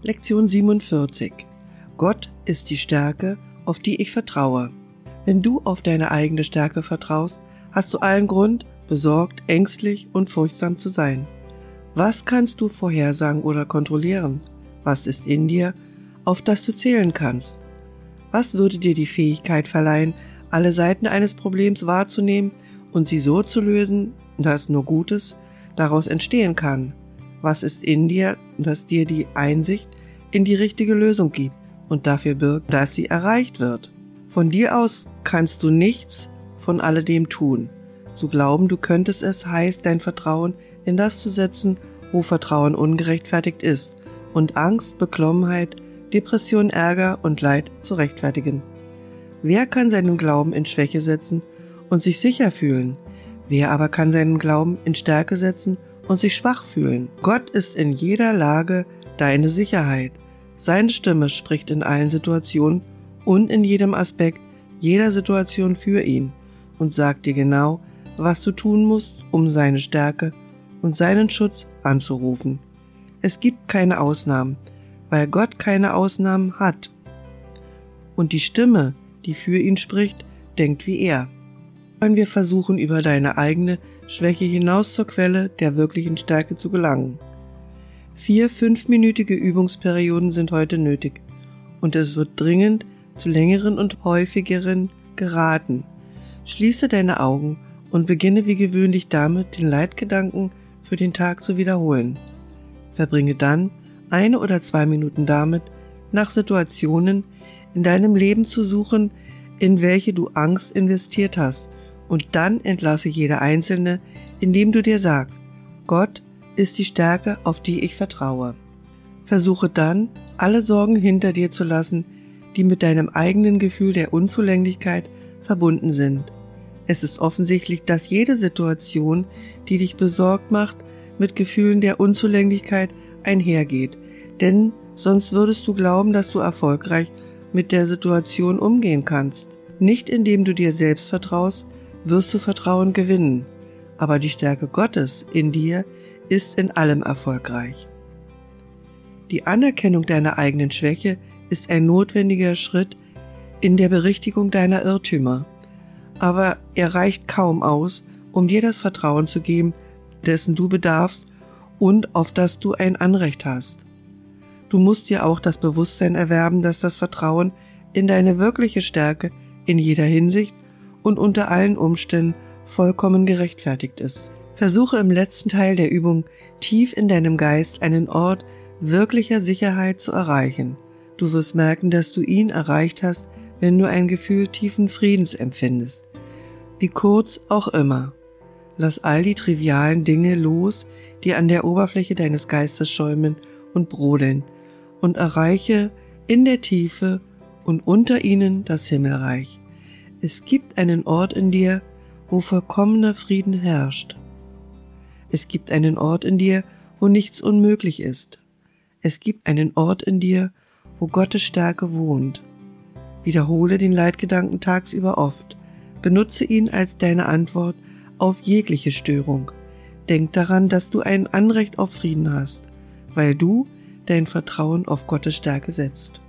Lektion 47. Gott ist die Stärke, auf die ich vertraue. Wenn du auf deine eigene Stärke vertraust, hast du allen Grund, besorgt, ängstlich und furchtsam zu sein. Was kannst du vorhersagen oder kontrollieren? Was ist in dir, auf das du zählen kannst? Was würde dir die Fähigkeit verleihen, alle Seiten eines Problems wahrzunehmen und sie so zu lösen, dass nur Gutes daraus entstehen kann? Was ist in dir, das dir die Einsicht in die richtige Lösung gibt und dafür birgt, dass sie erreicht wird? Von dir aus kannst du nichts von alledem tun. Zu glauben, du könntest es, heißt dein Vertrauen in das zu setzen, wo Vertrauen ungerechtfertigt ist und Angst, Beklommenheit, Depression, Ärger und Leid zu rechtfertigen. Wer kann seinen Glauben in Schwäche setzen und sich sicher fühlen? Wer aber kann seinen Glauben in Stärke setzen und sich schwach fühlen? Gott ist in jeder Lage deine Sicherheit. Seine Stimme spricht in allen Situationen und in jedem Aspekt jeder Situation für ihn und sagt dir genau, was du tun musst, um seine Stärke und seinen Schutz anzurufen. Es gibt keine Ausnahmen, weil Gott keine Ausnahmen hat. Und die Stimme, die für ihn spricht, denkt wie er. Wollen wir versuchen, über deine eigene Schwäche hinaus zur Quelle der wirklichen Stärke zu gelangen. Vier fünfminütige Übungsperioden sind heute nötig und es wird dringend zu längeren und häufigeren geraten. Schließe deine Augen und beginne wie gewöhnlich damit, den Leitgedanken für den Tag zu wiederholen. Verbringe dann eine oder zwei Minuten damit, nach Situationen in deinem Leben zu suchen, in welche du Angst investiert hast, und dann entlasse jede einzelne, indem du dir sagst, Gott ist die Stärke, auf die ich vertraue. Versuche dann, alle Sorgen hinter dir zu lassen, die mit deinem eigenen Gefühl der Unzulänglichkeit verbunden sind. Es ist offensichtlich, dass jede Situation, die dich besorgt macht, mit Gefühlen der Unzulänglichkeit einhergeht, denn sonst würdest du glauben, dass du erfolgreich mit der Situation umgehen kannst. Nicht indem du dir selbst vertraust, wirst du Vertrauen gewinnen, aber die Stärke Gottes in dir ist in allem erfolgreich. Die Anerkennung deiner eigenen Schwäche ist ein notwendiger Schritt in der Berichtigung deiner Irrtümer aber er reicht kaum aus, um dir das Vertrauen zu geben, dessen du bedarfst und auf das du ein Anrecht hast. Du musst dir auch das Bewusstsein erwerben, dass das Vertrauen in deine wirkliche Stärke in jeder Hinsicht und unter allen Umständen vollkommen gerechtfertigt ist. Versuche im letzten Teil der Übung tief in deinem Geist einen Ort wirklicher Sicherheit zu erreichen. Du wirst merken, dass du ihn erreicht hast, wenn du ein Gefühl tiefen Friedens empfindest wie kurz auch immer. Lass all die trivialen Dinge los, die an der Oberfläche deines Geistes schäumen und brodeln, und erreiche in der Tiefe und unter ihnen das Himmelreich. Es gibt einen Ort in dir, wo vollkommener Frieden herrscht. Es gibt einen Ort in dir, wo nichts unmöglich ist. Es gibt einen Ort in dir, wo Gottes Stärke wohnt. Wiederhole den Leitgedanken tagsüber oft Benutze ihn als deine Antwort auf jegliche Störung. Denk daran, dass du ein Anrecht auf Frieden hast, weil du dein Vertrauen auf Gottes Stärke setzt.